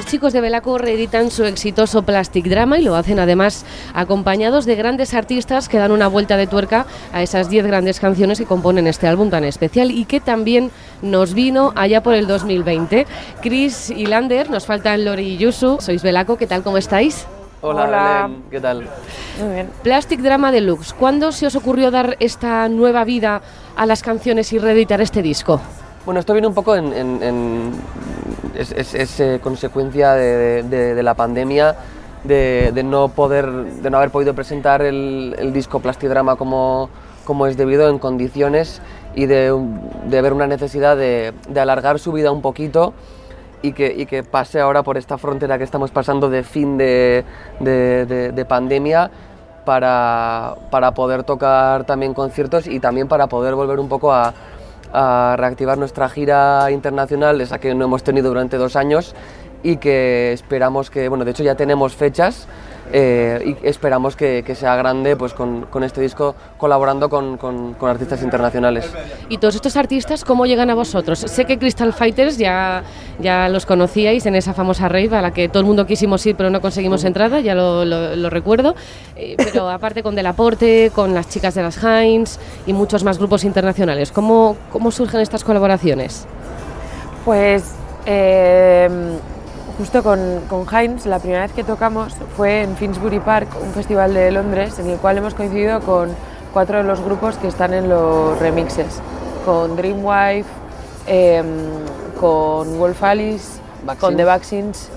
Los chicos de Belaco reeditan su exitoso Plastic Drama y lo hacen además acompañados de grandes artistas que dan una vuelta de tuerca a esas 10 grandes canciones que componen este álbum tan especial y que también nos vino allá por el 2020. Chris y Lander, nos faltan Lori y Yusu. Sois Belaco, ¿qué tal? ¿Cómo estáis? Hola, Hola. Belén, ¿qué tal? Muy bien. Plastic Drama Deluxe. ¿Cuándo se os ocurrió dar esta nueva vida a las canciones y reeditar este disco? Bueno, esto viene un poco en... en- en- es es- eh, consecuencia de, la pandemia, de, no poder, de no haber podido presentar el, disco Plastidrama como, como es debido en condiciones y de, ver una necesidad de, alargar su vida un poquito y que, y que pase ahora por esta frontera que estamos pasando de fin de pandemia para, para poder tocar también conciertos y también para poder volver un poco a, a reactivar nuestra gira internacional, esa que no hemos tenido durante dos años y que esperamos que, bueno, de hecho ya tenemos fechas eh, y esperamos que, que sea grande pues con, con este disco colaborando con, con- con artistas internacionales. Y todos estos artistas, ¿cómo llegan a vosotros? Sé que Crystal Fighters ya, ya los conocíais en esa famosa rave a la que todo el mundo quisimos ir pero no conseguimos entrada, ya lo, lo- lo recuerdo. Eh, pero aparte con Delaporte, con las chicas de las Heinz y muchos más grupos internacionales, ¿cómo, cómo surgen estas colaboraciones? Pues eh, justo con, con Heinz, la primera vez que tocamos fue en Finsbury Park, un festival de Londres, en el cual hemos coincidido con cuatro de los grupos que están en los remixes, con Dreamwife, eh, con Wolf Alice, con The Vaccines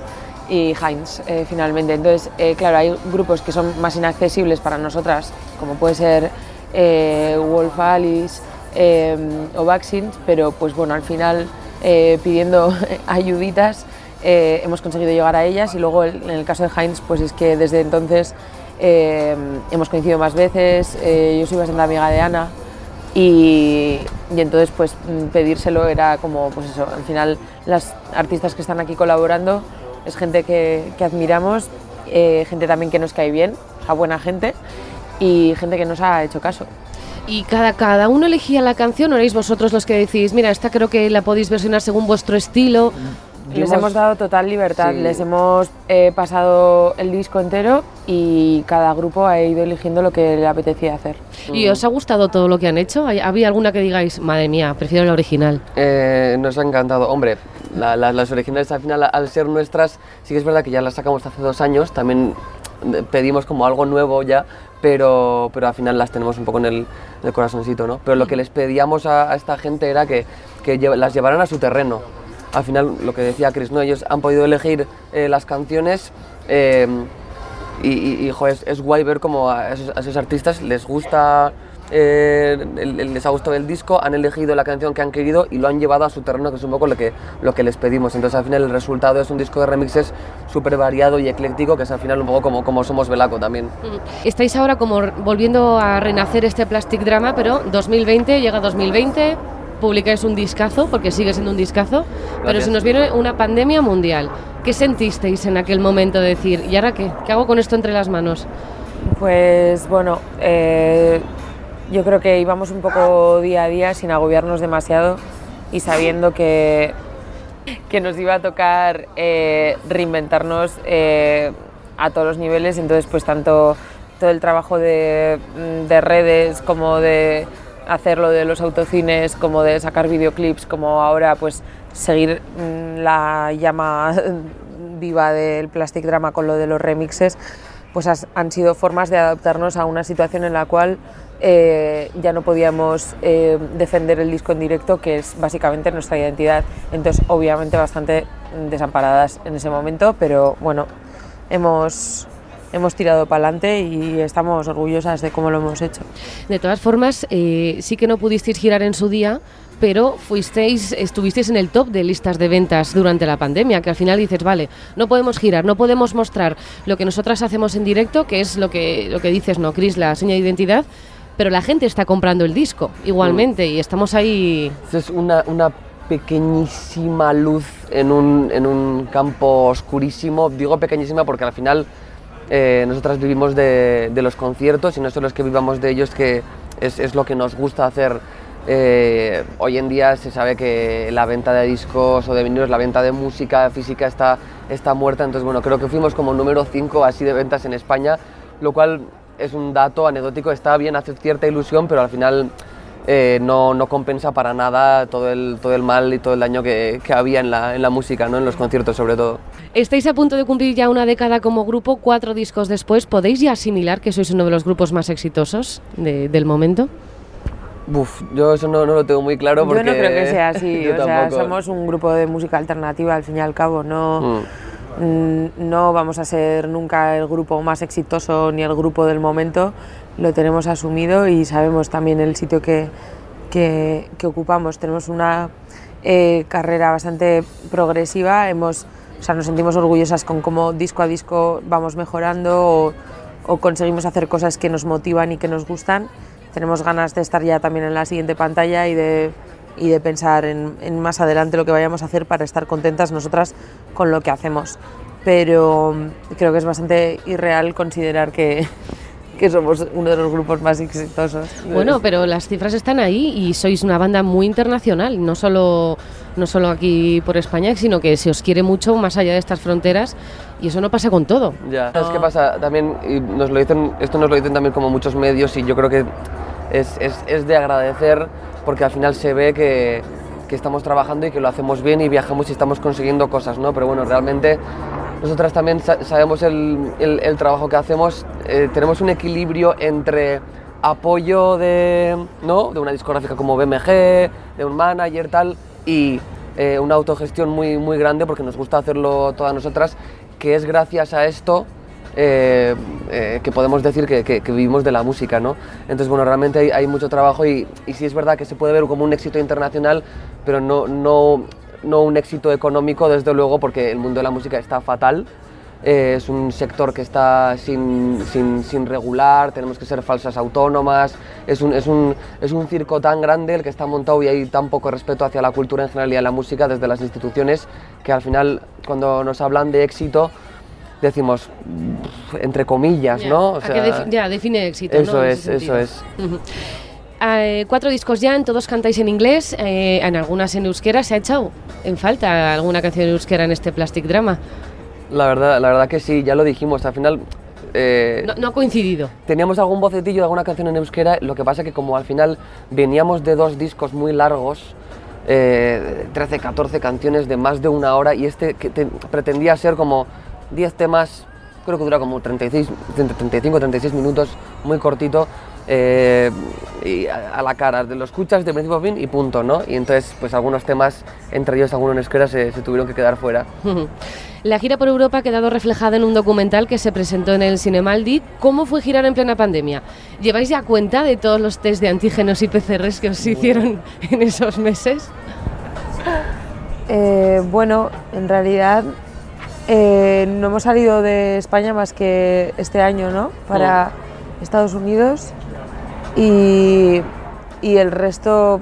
y Heinz, eh, finalmente. Entonces, eh, claro, hay grupos que son más inaccesibles para nosotras, como puede ser eh, Wolf Alice eh, o Vaccines, pero pues bueno, al final eh, pidiendo ayuditas eh, hemos conseguido llegar a ellas y luego en el caso de Heinz pues es que desde entonces eh, hemos coincidido más veces, eh, yo soy bastante amiga de Ana y, y entonces pues mm, pedírselo era como pues eso, al final las artistas que están aquí colaborando es gente que, que admiramos, eh, gente también que nos cae bien, a buena gente y gente que nos ha hecho caso. ¿Y cada, cada uno elegía la canción o erais vosotros los que decís, mira, esta creo que la podéis versionar según vuestro estilo? Les hemos dado total libertad, Sí. les hemos eh, pasado el disco entero y cada grupo ha ido eligiendo lo que le apetecía hacer. ¿Y os ha gustado todo lo que han hecho? ¿Hay- ¿Había alguna que digáis, madre mía, prefiero la original? Eh, nos ha encantado. Hombre, la- la- las originales al final, al ser nuestras, sí que es verdad que ya las sacamos hace dos años, también eh, pedimos como algo nuevo ya, pero, pero al final las tenemos un poco en el, en el corazoncito, ¿no? Pero lo que les pedíamos a, a esta gente era que, que lle- las llevaran a su terreno. Al final, lo que decía Chris, ¿no? Ellos han podido elegir eh, las canciones eh, y, y- es, es guay ver como a esos, artistas les gusta, eh, les ha gustado el disco, han elegido la canción que han querido y lo han llevado a su terreno, que es un poco lo que, lo que les pedimos. Entonces al final el resultado es un disco de remixes súper variado y ecléctico, que es al final un poco como, como somos Belaco también. Estáis ahora como volviendo a renacer este Plastic Drama, pero 2020, llega 2020, publicáis un discazo, porque sigue siendo un discazo, pero se nos viene una pandemia mundial. ¿Qué sentisteis en aquel momento de decir, ¿y ahora qué? ¿Qué hago con esto entre las manos? Pues bueno, eh, yo creo que íbamos un poco día a día sin agobiarnos demasiado y sabiendo que, que nos iba a tocar eh, reinventarnos eh, a todos los niveles, entonces pues tanto todo el trabajo de, mm, de redes como de hacerlo de los autocines, como de sacar videoclips, como ahora pues seguir mm, la llama viva del Plastic Drama con lo de los remixes, pues han sido formas de adaptarnos a una situación en la cual eh, ya no podíamos eh, defender el disco en directo, que es básicamente nuestra identidad. Entonces, obviamente, bastante desamparadas en ese momento, pero bueno, hemos, hemos tirado para adelante y estamos orgullosas de cómo lo hemos hecho. De todas formas, eh, sí que no pudisteis girar en su día, pero fuisteis, estuvisteis en el top de listas de ventas durante la pandemia, que al final dices, vale, no podemos girar, no podemos mostrar lo que nosotras hacemos en directo, que es lo que, lo que dices, ¿no, Cris? La seña de identidad, pero la gente está comprando el disco igualmente y estamos ahí... Es una, una pequeñísima luz en un, en un campo oscurísimo. Digo pequeñísima porque al final eh, nosotras vivimos de, los conciertos y no solo es que vivamos de ellos, que es, es lo que nos gusta hacer. Eh, hoy en día se sabe que la venta de discos o de vinilos, la venta de música física está, está muerta, entonces bueno, creo que fuimos como número 5 así de ventas en España, lo cual es un dato anecdótico, está bien, hace cierta ilusión, pero al final eh, no, no, compensa para nada todo el, todo el mal y todo el daño que, que había en la, en la, música, ¿no? en los conciertos sobre todo. Estáis a punto de cumplir ya una década como grupo, cuatro discos después, ¿podéis ya asimilar que sois uno de los grupos más exitosos de, del momento? Uf, yo eso no, no, lo tengo muy claro porque... Yo no creo que sea así, o sea, somos un grupo de música alternativa al fin y al cabo, no... Mm. No vamos a ser nunca el grupo más exitoso ni el grupo del momento, lo tenemos asumido y sabemos también el sitio que, que, que ocupamos. Tenemos una eh, carrera bastante progresiva, hemos, o sea, nos sentimos orgullosas con cómo disco a disco vamos mejorando o, o conseguimos hacer cosas que nos motivan y que nos gustan. Tenemos ganas de estar ya también en la siguiente pantalla y de, y de pensar en, en más adelante lo que vayamos a hacer para estar contentas nosotras con lo que hacemos. Pero creo que es bastante irreal considerar que, que somos uno de los grupos más exitosos. Bueno, pero las cifras están ahí y sois una banda muy internacional, no solo, no solo aquí por España, sino que se os quiere mucho más allá de estas fronteras y eso no pasa con todo. Ya, es que pasa también, y nos lo dicen, esto nos lo dicen también como muchos medios y yo creo que es, es, es de agradecer porque al final se ve que, que estamos trabajando y que lo hacemos bien y viajamos y estamos consiguiendo cosas, ¿no? Pero bueno, realmente nosotras también sabemos el, el, trabajo que hacemos, eh, tenemos un equilibrio entre apoyo de, ¿no? de una discográfica como BMG, de un manager tal, y eh, una autogestión muy, muy grande porque nos gusta hacerlo todas nosotras, que es gracias a esto eh, que podemos decir que, que, que, vivimos de la música, ¿no? Entonces, bueno, realmente hay, hay mucho trabajo y, y, sí es verdad que se puede ver como un éxito internacional, pero no, no, no un éxito económico, desde luego, porque el mundo de la música está fatal. Eh, es un sector que está sin, sin, sin, regular, tenemos que ser falsas autónomas, es un, es, un, es un circo tan grande el que está montado y hay tan poco respeto hacia la cultura en general y a la música desde las instituciones que al final cuando nos hablan de éxito decimos entre comillas, ya, ¿no? O sea, defi ya, define éxito. Eso ¿no? es, eso es. Uh -huh. Eh, cuatro discos ya, en todos cantáis en inglés, eh, en algunas en euskera. ¿Se ha echado en falta alguna canción en euskera en este Plastic Drama? La verdad, la verdad que sí, ya lo dijimos, al final... Eh, no, no, ha coincidido. Teníamos algún bocetillo de alguna canción en euskera, lo que pasa que como al final veníamos de dos discos muy largos, eh, 13, 14 canciones de más de una hora y este que te, pretendía ser como 10 temas, creo que dura como 36, 35, 36 minutos, muy cortito, eh, y a, a, la cara, lo escuchas de principio a fin y punto, ¿no? Y entonces, pues algunos temas, entre ellos algunos en esquera, se, se tuvieron que quedar fuera. La gira por Europa ha quedado reflejada en un documental que se presentó en el Cinemaldi. ¿Cómo fue girar en plena pandemia? ¿Lleváis ya cuenta de todos los test de antígenos y PCRs que os hicieron en esos meses? Eh, bueno, en realidad eh, no hemos salido de España más que este año, ¿no? Para oh. Estados Unidos y, y, el resto,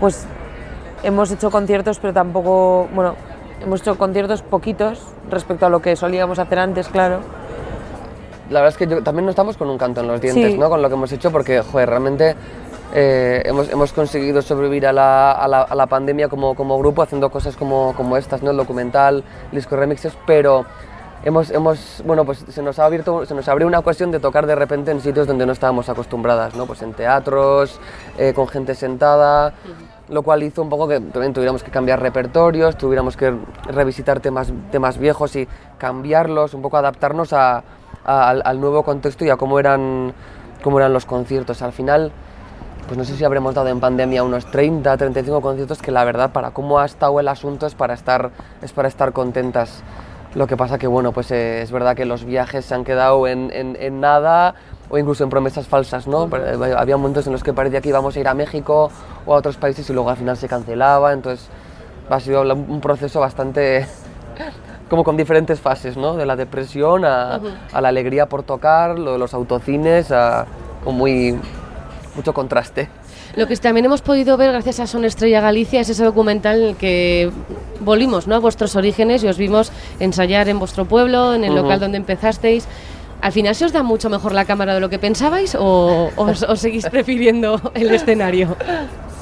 pues hemos hecho conciertos, pero tampoco, bueno, hemos hecho conciertos poquitos respecto a lo que solíamos hacer antes, claro. La verdad es que yo, también no estamos con un canto en los dientes, sí. ¿no? Con lo que hemos hecho, porque, joder, realmente eh, hemos, hemos, conseguido sobrevivir a la, a la, a la pandemia como, como, grupo haciendo cosas como, como, estas, ¿no? el documental, disco remixes, pero hemos, hemos, bueno, pues se nos ha abierto, se nos abrió una cuestión de tocar de repente en sitios donde no estábamos acostumbradas, ¿no? pues en teatros, eh, con gente sentada, lo cual hizo un poco que también tuviéramos que cambiar repertorios, tuviéramos que revisitar temas, temas viejos y cambiarlos, un poco adaptarnos a, a, al, al, nuevo contexto y a cómo eran, cómo eran los conciertos. Al final, pues no sé si habremos dado en pandemia unos 30, 35 conciertos que la verdad para cómo ha estado el asunto es para estar, es para estar contentas. Lo que pasa que bueno, pues eh, es verdad que los viajes se han quedado en, en, en nada o incluso en promesas falsas, ¿no? Había momentos en los que parecía que íbamos a ir a México o a otros países y luego al final se cancelaba, entonces ha sido un proceso bastante como con diferentes fases, ¿no? De la depresión a, uh -huh. a la alegría por tocar, lo de los autocines, a, con muy mucho contraste. Lo que también hemos podido ver gracias a Son Estrella Galicia es ese documental en el que volvimos ¿no? a vuestros orígenes y os vimos ensayar en vuestro pueblo, en el uh -huh. local donde empezasteis. ¿Al final se os da mucho mejor la cámara de lo que pensabais o os, os seguís prefiriendo el escenario?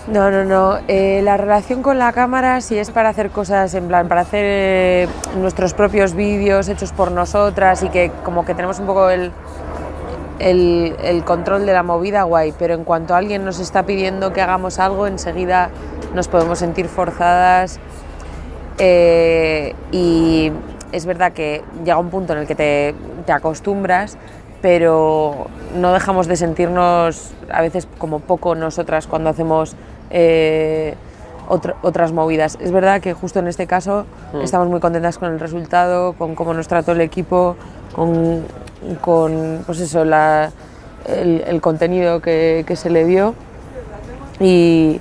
No, no, no. Eh, la relación con la cámara, si es para hacer cosas en plan, para hacer eh, nuestros propios vídeos hechos por nosotras y que como que tenemos un poco el, el, el control de la movida, guay. Pero en cuanto alguien nos está pidiendo que hagamos algo, enseguida nos podemos sentir forzadas. Eh, y es verdad que llega un punto en el que te, te acostumbras, pero no dejamos de sentirnos a veces como poco nosotras cuando hacemos eh, otro- otras movidas. Es verdad que justo en este caso Mm. estamos muy contentas con el resultado, con cómo nos trató el equipo, con, con, pues eso, la- el, el contenido que, que se le dio y,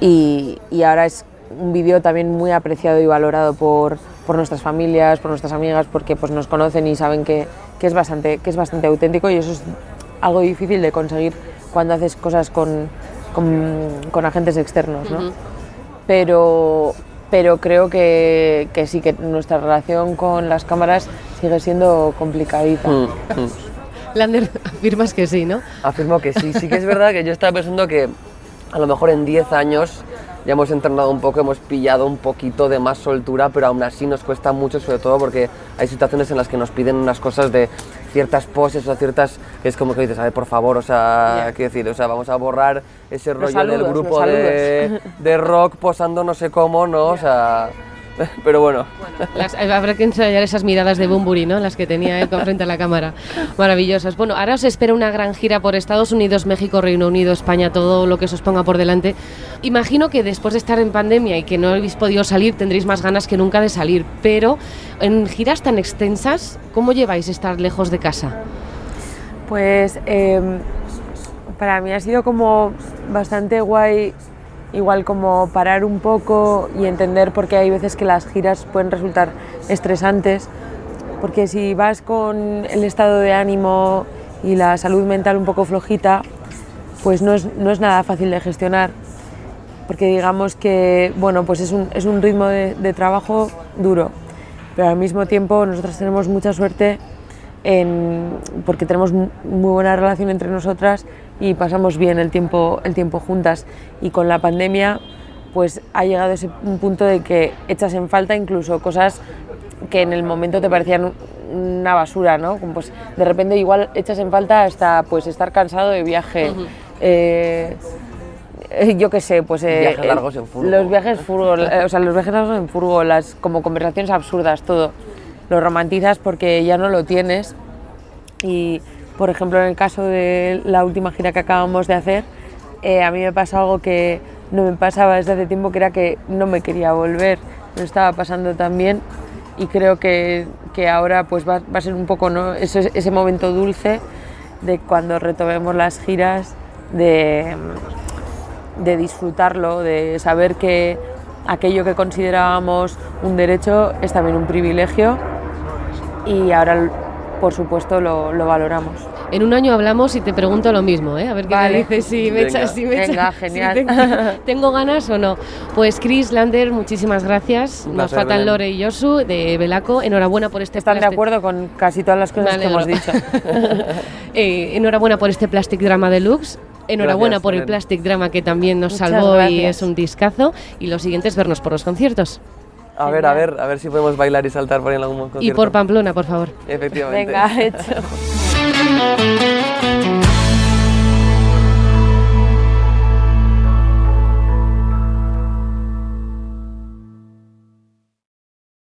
y- y ahora es un vídeo también muy apreciado y valorado por, por nuestras familias, por nuestras amigas, porque pues, nos conocen y saben que, que es bastante, que es bastante auténtico y eso es algo difícil de conseguir cuando haces cosas con, con, con agentes externos. ¿no? Pero, pero creo que, que sí, que nuestra relación con las cámaras sigue siendo complicadita. Mm, mm. Lander, afirmas que sí, ¿no? Afirmo que sí, sí que es verdad que yo estaba pensando que a lo mejor en 10 años ya hemos entrenado un poco, hemos pillado un poquito de más soltura, pero aún así nos cuesta mucho, sobre todo porque hay situaciones en las que nos piden unas cosas de ciertas poses o ciertas que es como que dices, a ver, por favor, o sea, Ya. quiero decir, o sea, vamos a borrar ese rollo del grupo de rock posando no sé cómo, ¿no? O sea, pero bueno. Las- eh, habrá que ensayar esas miradas de Bumburi, ¿no? Las que tenía él frente a la cámara. Maravillosas. Bueno, ahora os espera una gran gira por Estados Unidos, México, Reino Unido, España, todo lo que se os ponga por delante. Imagino que después de estar en pandemia y que no habéis podido salir, tendréis más ganas que nunca de salir. Pero en giras tan extensas, ¿cómo lleváis estar lejos de casa? Pues em, para mí ha sido como bastante guay, igual como parar un poco y entender por qué hay veces que las giras pueden resultar estresantes, porque si vas con el estado de ánimo y la salud mental un poco flojita, pues no es, no es nada fácil de gestionar, porque digamos que bueno, pues es un, es un ritmo de, de trabajo duro, pero al mismo tiempo nosotros tenemos mucha suerte en- porque tenemos mu- muy buena relación entre nosotras y pasamos bien el tiempo, el tiempo juntas. Y con la pandemia, pues ha llegado ese un punto de que echas en falta incluso cosas que en el momento te parecían una basura, ¿no? Como, Pues de repente igual echas en falta hasta pues estar cansado de viaje. eh, eh, yo qué sé, pues eh, Viajes eh, largos en furgo. Los viajes furgo, eh, o sea, los viajes largos en furgo, las como conversaciones absurdas, todo. Lo romantizas porque ya no lo tienes. Y, por ejemplo, en el caso de la última gira que acabamos de hacer, eh, a mí me pasó algo que no me pasaba desde hace tiempo, que era que no me quería volver. Lo estaba pasando también y creo que, que ahora pues va, va a ser un poco ¿no? ese, ese momento dulce de cuando retomemos las giras, de, de disfrutarlo, de saber que aquello que considerábamos un derecho es también un privilegio y ahora, por supuesto, lo, lo valoramos. En un año hablamos y te pregunto lo mismo, ¿eh? A ver qué Vale. me dices, si me Venga. echas, si me Venga, echas- genial. si tengo, tengo ganas o no. Pues Chris Lander, muchísimas gracias. Nos faltan Belén. Lore y Josu de Belaco. Enhorabuena por este Están de plástico. acuerdo con casi todas las cosas que hemos dicho. Eh, enhorabuena por este Plastic Drama Deluxe. Enhorabuena Gracias, por el. Plastic Drama que también nos Muchas salvó y gracias. es un discazo. Y lo siguiente es vernos por los conciertos. A ver, a ver, a ver si podemos bailar y saltar por ahí en algún concierto. Y por Pamplona, por favor. Efectivamente. Venga, hecho.